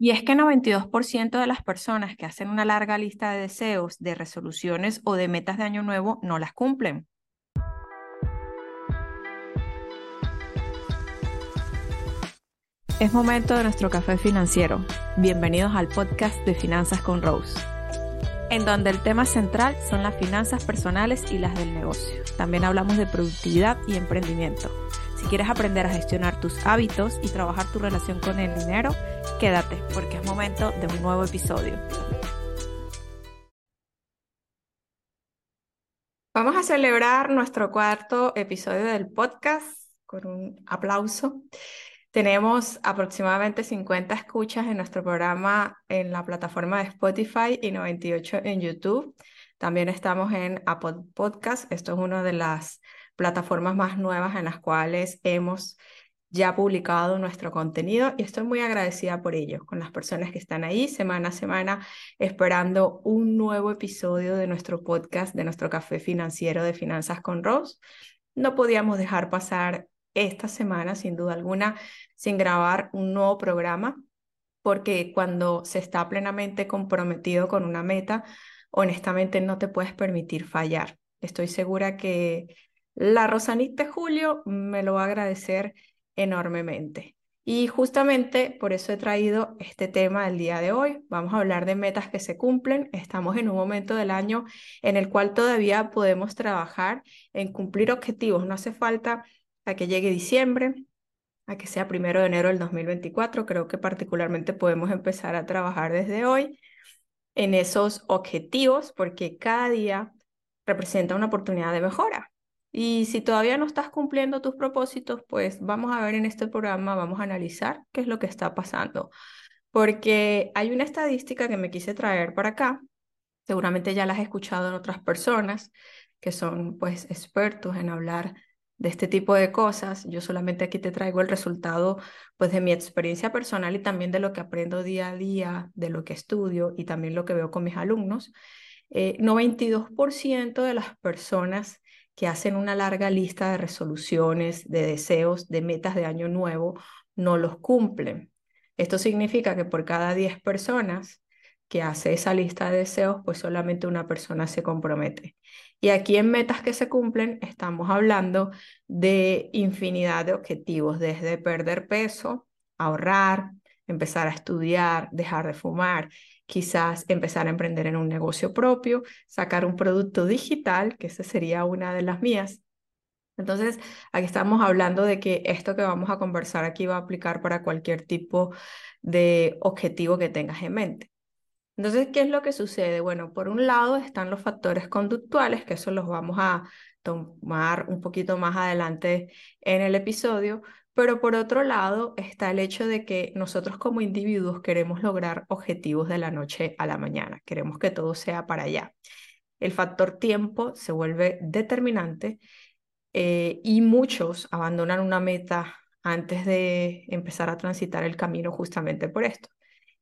Y es que 92% de las personas que hacen una larga lista de deseos, de resoluciones o de metas de año nuevo no las cumplen. Es momento de nuestro café financiero. Bienvenidos al podcast de Finanzas con Rose, en donde el tema central son las finanzas personales y las del negocio. También hablamos de productividad y emprendimiento. Si quieres aprender a gestionar tus hábitos y trabajar tu relación con el dinero, quédate porque es momento de un nuevo episodio. Vamos a celebrar nuestro cuarto episodio del podcast con un aplauso. Tenemos aproximadamente 50 escuchas en nuestro programa en la plataforma de Spotify y 98 en YouTube. También estamos en Apple Podcast. Esto es una de las plataformas más nuevas en las cuales hemos ya publicado nuestro contenido y estoy muy agradecida por ello, con las personas que están ahí semana a semana esperando un nuevo episodio de nuestro podcast, de nuestro café financiero de Finanzas con Rose. No podíamos dejar pasar esta semana, sin duda alguna, sin grabar un nuevo programa, porque cuando se está plenamente comprometido con una meta, honestamente no te puedes permitir fallar. Estoy segura que la Rosanita Julio me lo va a agradecer enormemente. Y justamente por eso he traído este tema del día de hoy. Vamos a hablar de metas que se cumplen. Estamos en un momento del año en el cual todavía podemos trabajar en cumplir objetivos. No hace falta a que llegue diciembre, a que sea primero de enero del 2024. Creo que particularmente podemos empezar a trabajar desde hoy en esos objetivos porque cada día representa una oportunidad de mejora. Y si todavía no estás cumpliendo tus propósitos, pues vamos a ver en este programa, vamos a analizar qué es lo que está pasando. Porque hay una estadística que me quise traer para acá, seguramente ya la has escuchado en otras personas que son pues expertos en hablar de este tipo de cosas. Yo solamente aquí te traigo el resultado pues de mi experiencia personal y también de lo que aprendo día a día, de lo que estudio y también lo que veo con mis alumnos. Eh, 92% de las personas que hacen una larga lista de resoluciones, de deseos, de metas de año nuevo, no los cumplen. Esto significa que por cada 10 personas que hace esa lista de deseos, pues solamente una persona se compromete. Y aquí en metas que se cumplen estamos hablando de infinidad de objetivos, desde perder peso, ahorrar, empezar a estudiar, dejar de fumar, quizás empezar a emprender en un negocio propio, sacar un producto digital, que esa sería una de las mías. Entonces, aquí estamos hablando de que esto que vamos a conversar aquí va a aplicar para cualquier tipo de objetivo que tengas en mente. Entonces, ¿qué es lo que sucede? Bueno, por un lado están los factores conductuales, que eso los vamos a tomar un poquito más adelante en el episodio, pero por otro lado está el hecho de que nosotros como individuos queremos lograr objetivos de la noche a la mañana, queremos que todo sea para allá. El factor tiempo se vuelve determinante eh, y muchos abandonan una meta antes de empezar a transitar el camino justamente por esto.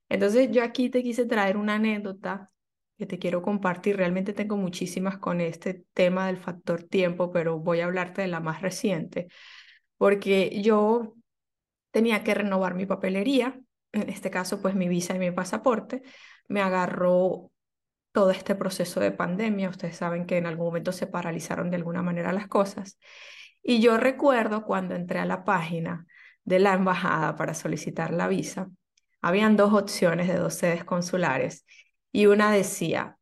Entonces yo aquí te quise traer una anécdota que te quiero compartir. Realmente tengo muchísimas con este tema del factor tiempo, pero voy a hablarte de la más reciente porque yo tenía que renovar mi papelería, en este caso pues mi visa y mi pasaporte, me agarró todo este proceso de pandemia, ustedes saben que en algún momento se paralizaron de alguna manera las cosas, y yo recuerdo cuando entré a la página de la embajada para solicitar la visa, habían dos opciones de dos sedes consulares y una decía,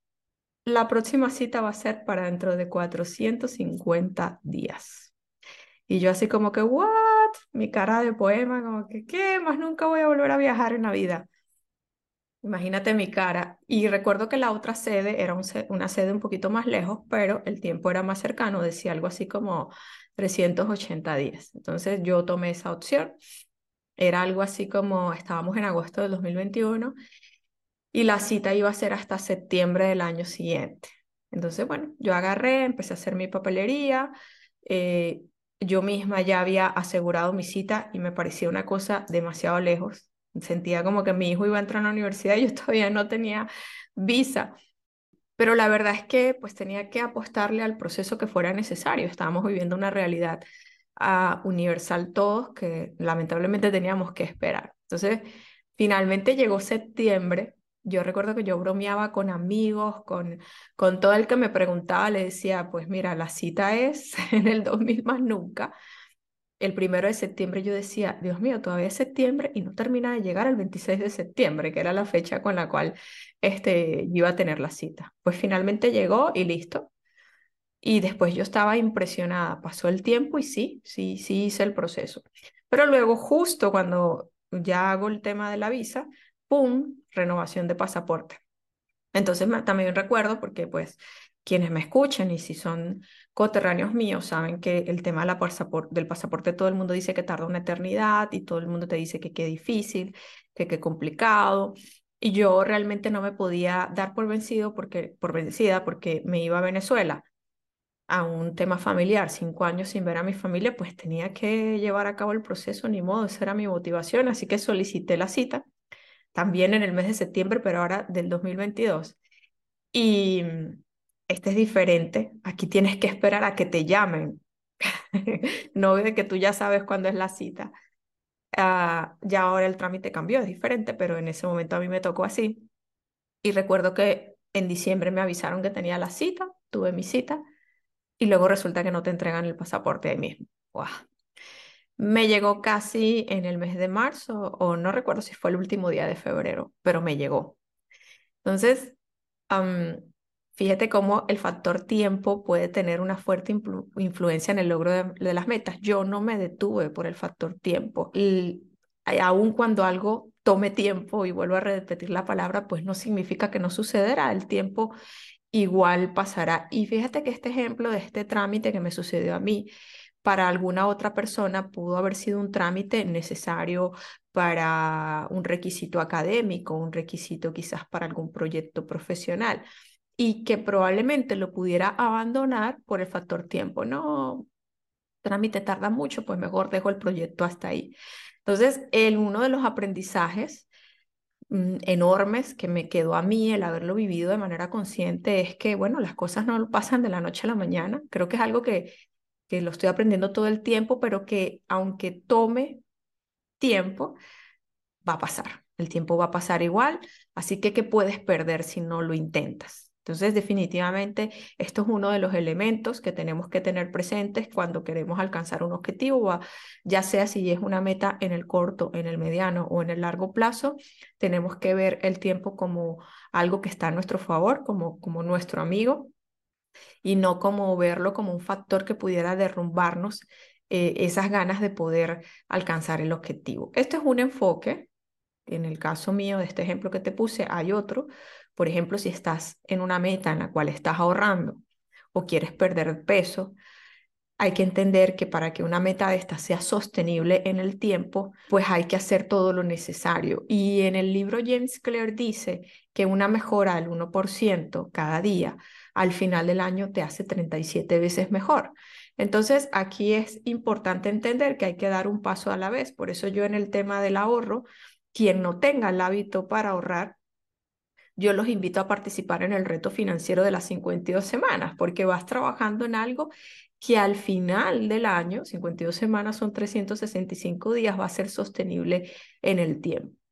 la próxima cita va a ser para dentro de 450 días. Y yo así como que, ¿what? Mi cara de poema, como que, ¿qué? Más nunca voy a volver a viajar en la vida. Imagínate mi cara. Y recuerdo que la otra sede era una sede un poquito más lejos, pero el tiempo era más cercano, decía algo así como 380 días. Entonces yo tomé esa opción. Era algo así como, estábamos en agosto del 2021 y la cita iba a ser hasta septiembre del año siguiente. Entonces, bueno, yo agarré, empecé a hacer mi papelería, eh, yo misma ya había asegurado mi cita y me parecía una cosa demasiado lejos. Sentía como que mi hijo iba a entrar a la universidad y yo todavía no tenía visa. Pero la verdad es que pues tenía que apostarle al proceso que fuera necesario. Estábamos viviendo una realidad uh, universal todos que lamentablemente teníamos que esperar. Entonces Finalmente llegó septiembre. Yo recuerdo que yo bromeaba con amigos, con, con todo el que me preguntaba, le decía, pues mira, la cita es en el 2000 más nunca. El primero de septiembre yo decía, Dios mío, todavía es septiembre y no termina de llegar el 26 de septiembre, que era la fecha con la cual este, iba a tener la cita. Pues finalmente llegó y listo. Y después yo estaba impresionada. Pasó el tiempo y sí, sí, sí hice el proceso. Pero luego, justo cuando ya hago el tema de la visa, ¡pum! Renovación de pasaporte. Entonces también recuerdo, porque pues quienes me escuchan y si son coterráneos míos saben que el tema del pasaporte todo el mundo dice que tarda una eternidad y todo el mundo te dice que qué difícil, que qué complicado. Y yo realmente no me podía dar por vencido porque, por vencida porque me iba a Venezuela a un tema familiar, cinco años sin ver a mi familia, pues tenía que llevar a cabo el proceso, ni modo, esa era mi motivación, así que solicité la cita, también en el mes de septiembre, pero ahora del 2022. Y mm, este es diferente, aquí tienes que esperar a que te llamen, no de que tú ya sabes cuándo es la cita. Ah, ya ahora el trámite cambió, es diferente, pero en ese momento a mí me tocó así. Y recuerdo que en diciembre me avisaron que tenía la cita, tuve mi cita y luego resulta que no te entregan el pasaporte ahí mismo. Me llegó casi en el mes de marzo, o no recuerdo si fue el último día de febrero, pero me llegó. Entonces, fíjate cómo el factor tiempo puede tener una fuerte influencia en el logro de, las metas. Yo no me detuve por el factor tiempo. Y aun cuando algo tome tiempo, y vuelvo a repetir la palabra, pues no significa que no sucederá. El tiempo igual pasará. Y fíjate que este ejemplo de este trámite que me sucedió a mí, para alguna otra persona pudo haber sido un trámite necesario para un requisito académico, un requisito quizás para algún proyecto profesional y que probablemente lo pudiera abandonar por el factor tiempo. No, trámite tarda mucho, pues mejor dejo el proyecto hasta ahí. Entonces, el, uno de los aprendizajes Mm, enormes que me quedó a mí el haberlo vivido de manera consciente es que, bueno, las cosas no pasan de la noche a la mañana. Creo que es algo que, que lo estoy aprendiendo todo el tiempo, pero que aunque tome tiempo, va a pasar. El tiempo va a pasar igual, así que ¿qué puedes perder si no lo intentas? Entonces, definitivamente, esto es uno de los elementos que tenemos que tener presentes cuando queremos alcanzar un objetivo, ya sea si es una meta en el corto, en el mediano o en el largo plazo, tenemos que ver el tiempo como algo que está a nuestro favor, como, como nuestro amigo, y no como verlo como un factor que pudiera derrumbarnos eh, esas ganas de poder alcanzar el objetivo. Este es un enfoque. En el caso mío de este ejemplo que te puse, hay otro, por ejemplo, si estás en una meta en la cual estás ahorrando o quieres perder peso, hay que entender que para que una meta de esta sea sostenible en el tiempo, pues hay que hacer todo lo necesario. Y en el libro James Clear dice que una mejora del 1% cada día al final del año te hace 37 veces mejor. Entonces, aquí es importante entender que hay que dar un paso a la vez. Por eso yo en el tema del ahorro, quien no tenga el hábito para ahorrar, yo los invito a participar en el reto financiero de las 52 semanas, porque vas trabajando en algo que al final del año, 52 semanas son 365 días, va a ser sostenible en el tiempo.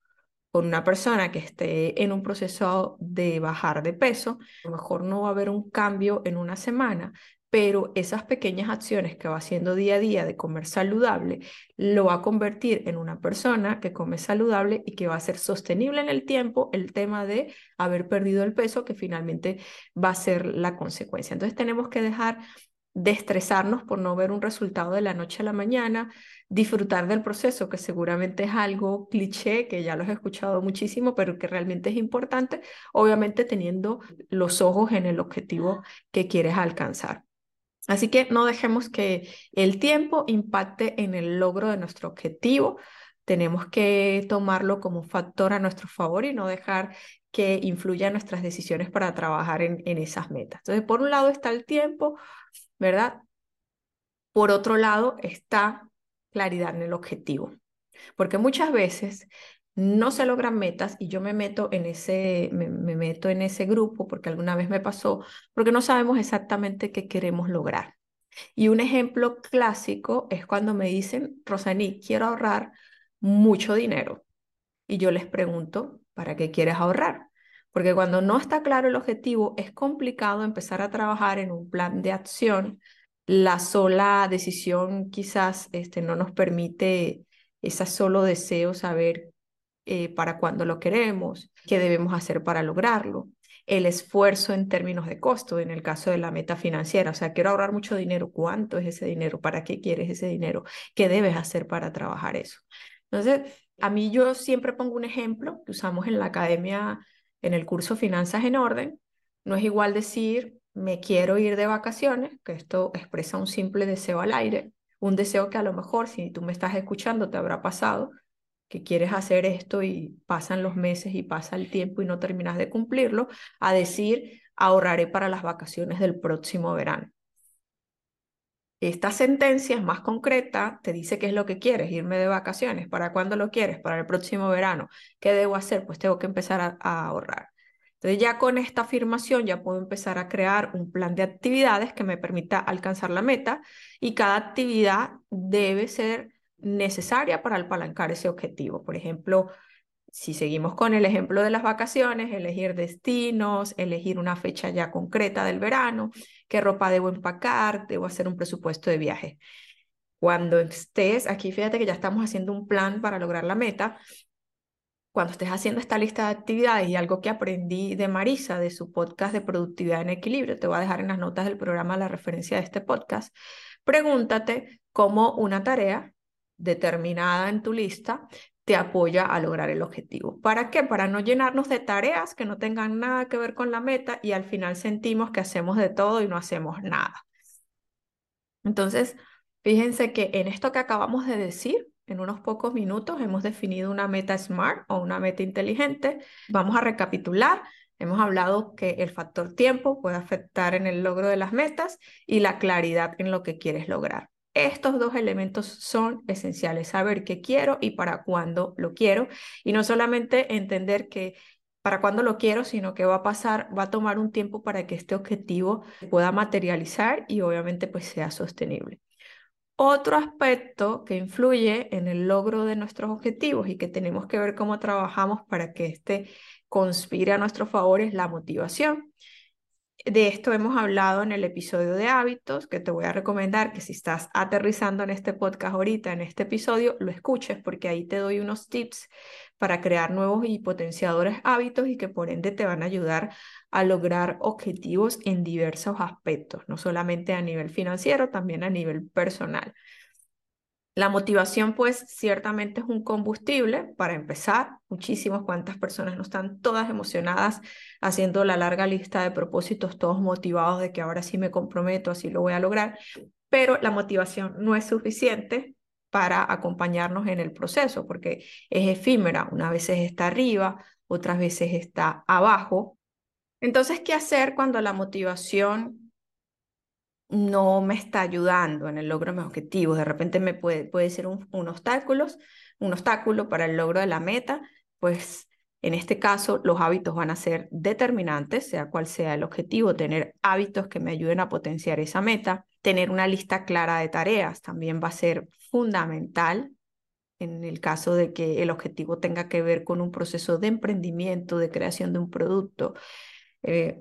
Con una persona que esté en un proceso de bajar de peso, a lo mejor no va a haber un cambio en una semana, pero esas pequeñas acciones que va haciendo día a día de comer saludable lo va a convertir en una persona que come saludable y que va a ser sostenible en el tiempo el tema de haber perdido el peso que finalmente va a ser la consecuencia. Entonces tenemos que dejar de estresarnos por no ver un resultado de la noche a la mañana, disfrutar del proceso, que seguramente es algo cliché, que ya lo he escuchado muchísimo, pero que realmente es importante, obviamente teniendo los ojos en el objetivo que quieres alcanzar. Así que no dejemos que el tiempo impacte en el logro de nuestro objetivo. Tenemos que tomarlo como un factor a nuestro favor y no dejar que influya nuestras decisiones para trabajar en, en esas metas. Entonces, por un lado está el tiempo, ¿verdad? Por otro lado está claridad en el objetivo. Porque muchas veces no se logran metas y yo me meto en ese, me, meto en ese grupo porque alguna vez me pasó, porque no sabemos exactamente qué queremos lograr. Y un ejemplo clásico es cuando me dicen, Rosaní, quiero ahorrar mucho dinero. y yo les pregunto, ¿para qué quieres ahorrar? Porque cuando no está claro el objetivo, es complicado empezar a trabajar en un plan de acción. La sola decisión quizás este, no nos permite ese solo deseo saber eh, para cuándo lo queremos, qué debemos hacer para lograrlo, el esfuerzo en términos de costo, en el caso de la meta financiera, o sea, quiero ahorrar mucho dinero, ¿cuánto es ese dinero? ¿Para qué quieres ese dinero? ¿Qué debes hacer para trabajar eso? Entonces, a mí yo siempre pongo un ejemplo que usamos en la academia, en el curso Finanzas en Orden. No es igual decir, me quiero ir de vacaciones, que esto expresa un simple deseo al aire, un deseo que a lo mejor si tú me estás escuchando te habrá pasado, que quieres hacer esto y pasan los meses y pasa el tiempo y no terminas de cumplirlo, a decir, ahorraré para las vacaciones del próximo verano. Esta sentencia es más concreta, te dice qué es lo que quieres, irme de vacaciones, para cuándo lo quieres, para el próximo verano, ¿qué debo hacer? Pues tengo que empezar a, ahorrar. Entonces ya con esta afirmación ya puedo empezar a crear un plan de actividades que me permita alcanzar la meta y cada actividad debe ser necesaria para apalancar ese objetivo. Por ejemplo, si seguimos con el ejemplo de las vacaciones, elegir destinos, elegir una fecha ya concreta del verano, qué ropa debo empacar, debo hacer un presupuesto de viaje. Cuando estés aquí, fíjate que ya estamos haciendo un plan para lograr la meta. Cuando estés haciendo esta lista de actividades y algo que aprendí de Marisa, de su podcast de productividad en equilibrio, te voy a dejar en las notas del programa la referencia de este podcast, pregúntate cómo una tarea determinada en tu lista te apoya a lograr el objetivo. ¿Para qué? Para no llenarnos de tareas que no tengan nada que ver con la meta y al final sentimos que hacemos de todo y no hacemos nada. Entonces, fíjense que en esto que acabamos de decir, en unos pocos minutos hemos definido una meta SMART o una meta inteligente. Vamos a recapitular. Hemos hablado que el factor tiempo puede afectar en el logro de las metas y la claridad en lo que quieres lograr. Estos dos elementos son esenciales, saber qué quiero y para cuándo lo quiero. Y no solamente entender que para cuándo lo quiero, sino que va a pasar, va a tomar un tiempo para que este objetivo pueda materializar y obviamente pues sea sostenible. Otro aspecto que influye en el logro de nuestros objetivos y que tenemos que ver cómo trabajamos para que este conspire a nuestro favor es la motivación. De esto hemos hablado en el episodio de hábitos, que te voy a recomendar que si estás aterrizando en este podcast ahorita, en este episodio, lo escuches porque ahí te doy unos tips para crear nuevos y potenciadores hábitos y que por ende te van a ayudar a lograr objetivos en diversos aspectos, no solamente a nivel financiero, también a nivel personal. La motivación, pues, ciertamente es un combustible para empezar. Muchísimas cuantas personas no están todas emocionadas haciendo la larga lista de propósitos, todos motivados de que ahora sí me comprometo, así lo voy a lograr. Pero la motivación no es suficiente para acompañarnos en el proceso, porque es efímera. Una veces está arriba, otras veces está abajo. Entonces, ¿qué hacer cuando la motivación no me está ayudando en el logro de mis objetivos. De repente me puede, puede ser un, un, un obstáculo para el logro de la meta, pues en este caso los hábitos van a ser determinantes, sea cual sea el objetivo, tener hábitos que me ayuden a potenciar esa meta, tener una lista clara de tareas también va a ser fundamental en el caso de que el objetivo tenga que ver con un proceso de emprendimiento, de creación de un producto, eh,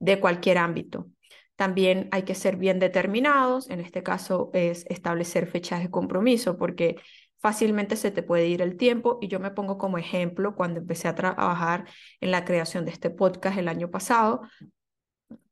de cualquier ámbito. También hay que ser bien determinados, en este caso es establecer fechas de compromiso, porque fácilmente se te puede ir el tiempo y yo me pongo como ejemplo cuando empecé a trabajar en la creación de este podcast el año pasado,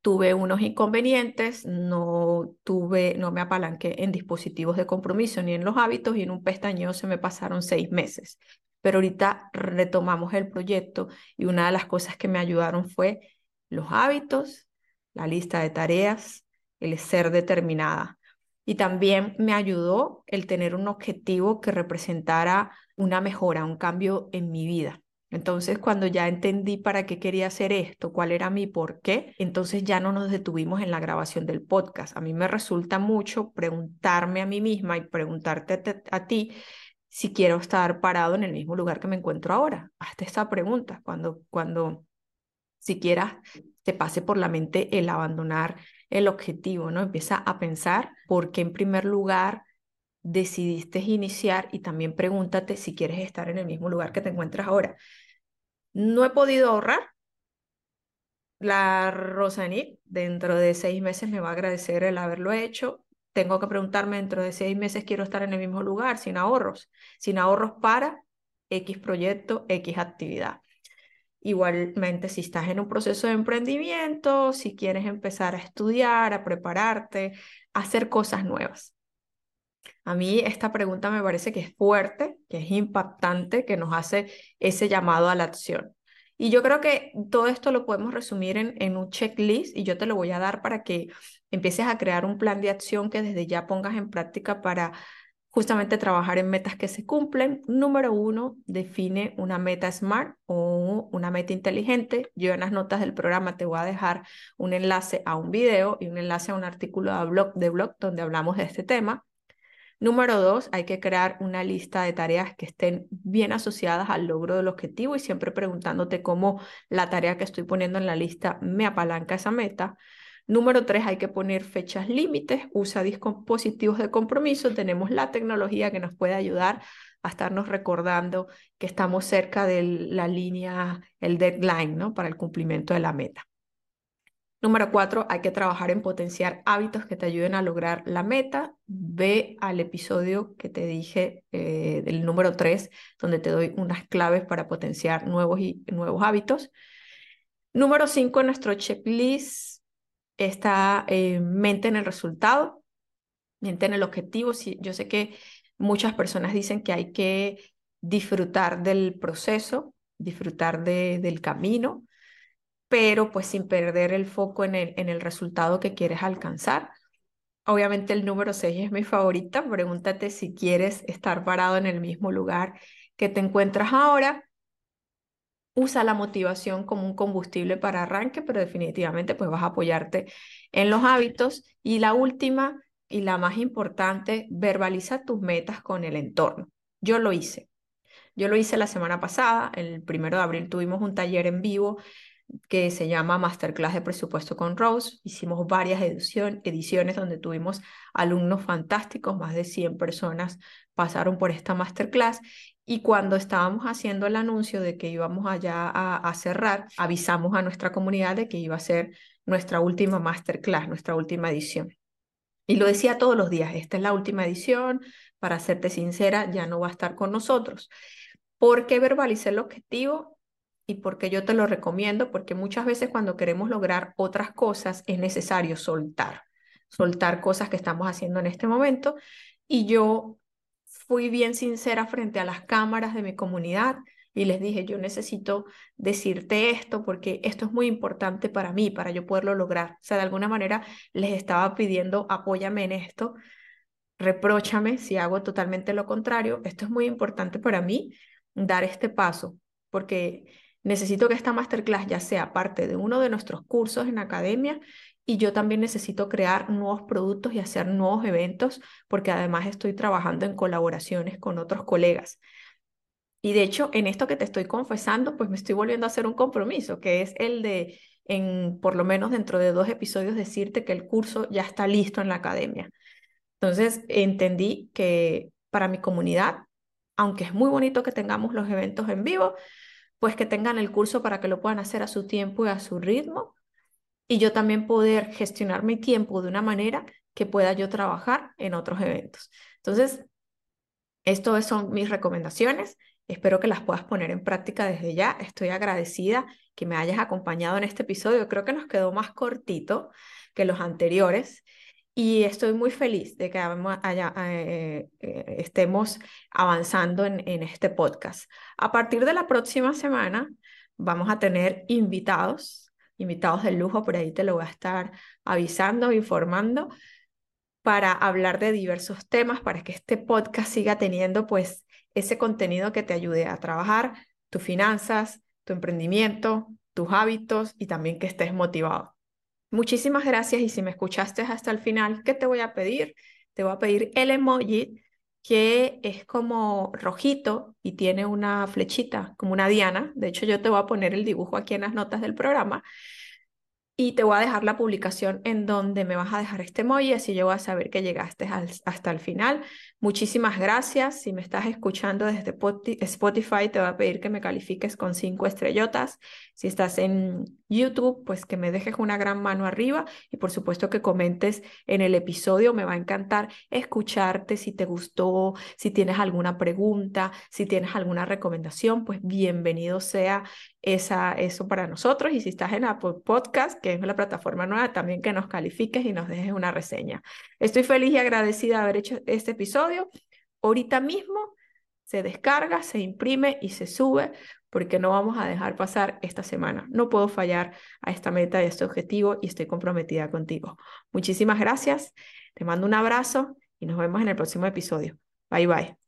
tuve unos inconvenientes, no tuve, no me apalanqué en dispositivos de compromiso ni en los hábitos y en un pestañeo se me pasaron seis meses. Pero ahorita retomamos el proyecto y una de las cosas que me ayudaron fue los hábitos, la lista de tareas, el ser determinada. Y también me ayudó el tener un objetivo que representara una mejora, un cambio en mi vida. Entonces, cuando ya entendí para qué quería hacer esto, cuál era mi por qué, entonces ya no nos detuvimos en la grabación del podcast. A mí me resulta mucho preguntarme a mí misma y preguntarte a, ti si quiero estar parado en el mismo lugar que me encuentro ahora. Hazte esta pregunta cuando, cuando siquiera te pase por la mente el abandonar el objetivo, ¿no? Empieza a pensar por qué en primer lugar decidiste iniciar y también pregúntate si quieres estar en el mismo lugar que te encuentras ahora. No he podido ahorrar. La Rosanit dentro de seis meses me va a agradecer el haberlo hecho. Tengo que preguntarme dentro de seis meses quiero estar en el mismo lugar sin ahorros, sin ahorros para X proyecto, X actividad. Igualmente, si estás en un proceso de emprendimiento, si quieres empezar a estudiar, a prepararte, a hacer cosas nuevas. A mí esta pregunta me parece que es fuerte, que es impactante, que nos hace ese llamado a la acción. Y yo creo que todo esto lo podemos resumir en, en, un checklist y yo te lo voy a dar para que empieces a crear un plan de acción que desde ya pongas en práctica para justamente trabajar en metas que se cumplen. Número uno, define una meta SMART o una meta inteligente. Yo en las notas del programa te voy a dejar un enlace a un video y un enlace a un artículo de blog, de blog donde hablamos de este tema. Número dos, hay que crear una lista de tareas que estén bien asociadas al logro del objetivo y siempre preguntándote cómo la tarea que estoy poniendo en la lista me apalanca esa meta. Número tres, hay que poner fechas límites, usa dispositivos de compromiso. Tenemos la tecnología que nos puede ayudar a estarnos recordando que estamos cerca de la línea, el deadline, ¿no? Para el cumplimiento de la meta. Número cuatro, hay que trabajar en potenciar hábitos que te ayuden a lograr la meta. Ve al episodio que te dije eh, del número tres, donde te doy unas claves para potenciar nuevos, y, nuevos hábitos. Número cinco, nuestro checklist está eh, mente en el resultado, mente en el objetivo. yo sé que muchas personas dicen que hay que disfrutar del proceso, disfrutar de, del camino pero pues sin perder el foco en el, en el resultado que quieres alcanzar. Obviamente el número 6 es mi favorita. Pregúntate si quieres estar parado en el mismo lugar que te encuentras ahora. Usa la motivación como un combustible para arranque, pero definitivamente pues vas a apoyarte en los hábitos. Y la última y la más importante, verbaliza tus metas con el entorno. Yo lo hice. Yo lo hice la semana pasada, el primero de abril tuvimos un taller en vivo que se llama Masterclass de Presupuesto con Rose. Hicimos varias ediciones donde tuvimos alumnos fantásticos, más de 100 personas pasaron por esta masterclass y cuando estábamos haciendo el anuncio de que íbamos allá a, a cerrar, avisamos a nuestra comunidad de que iba a ser nuestra última masterclass, nuestra última edición. Y lo decía todos los días, esta es la última edición, para serte sincera, ya no va a estar con nosotros. ¿Por qué verbalicé el objetivo? Y porque yo te lo recomiendo, porque muchas veces cuando queremos lograr otras cosas es necesario soltar, soltar cosas que estamos haciendo en este momento. Y yo fui bien sincera frente a las cámaras de mi comunidad y les dije, yo necesito decirte esto porque esto es muy importante para mí, para yo poderlo lograr. O sea, de alguna manera les estaba pidiendo, apóyame en esto, repróchame si hago totalmente lo contrario. Esto es muy importante para mí, dar este paso, porque Necesito que esta masterclass ya sea parte de uno de nuestros cursos en academia y yo también necesito crear nuevos productos y hacer nuevos eventos porque además estoy trabajando en colaboraciones con otros colegas. Y de hecho, en esto que te estoy confesando, pues me estoy volviendo a hacer un compromiso, que es el de, en por lo menos dentro de dos episodios, decirte que el curso ya está listo en la academia. Entonces, entendí que para mi comunidad, aunque es muy bonito que tengamos los eventos en vivo, pues que tengan el curso para que lo puedan hacer a su tiempo y a su ritmo. Y yo también poder gestionar mi tiempo de una manera que pueda yo trabajar en otros eventos. Entonces, estas son mis recomendaciones. Espero que las puedas poner en práctica desde ya. Estoy agradecida que me hayas acompañado en este episodio. Creo que nos quedó más cortito que los anteriores y estoy muy feliz de que eh, eh, estemos avanzando en, en este podcast. A partir de la próxima semana vamos a tener invitados, invitados de lujo, por ahí te lo voy a estar avisando, informando, para hablar de diversos temas, para que este podcast siga teniendo pues ese contenido que te ayude a trabajar tus finanzas, tu emprendimiento, tus hábitos y también que estés motivado. Muchísimas gracias y si me escuchaste hasta el final, ¿qué te voy a pedir? Te voy a pedir el emoji que es como rojito y tiene una flechita, como una diana. De hecho, yo te voy a poner el dibujo aquí en las notas del programa. y te voy a dejar la publicación en donde me vas a dejar este emoji, así yo voy a saber que llegaste hasta el final. Muchísimas gracias. Si me estás escuchando desde Spotify, te voy a pedir que me califiques con cinco estrellotas. Si estás en YouTube, pues que me dejes una gran mano arriba y por supuesto que comentes en el episodio. Me va a encantar escucharte si te gustó, si tienes alguna pregunta, si tienes alguna recomendación, pues bienvenido sea esa, eso para nosotros. Y si estás en Apple Podcast, que es la plataforma nueva, también que nos califiques y nos dejes una reseña. Estoy feliz y agradecida de haber hecho este episodio. Ahorita mismo se descarga, se imprime y se sube porque no vamos a dejar pasar esta semana. No puedo fallar a esta meta y a este objetivo y estoy comprometida contigo. Muchísimas gracias, te mando un abrazo y nos vemos en el próximo episodio. Bye bye.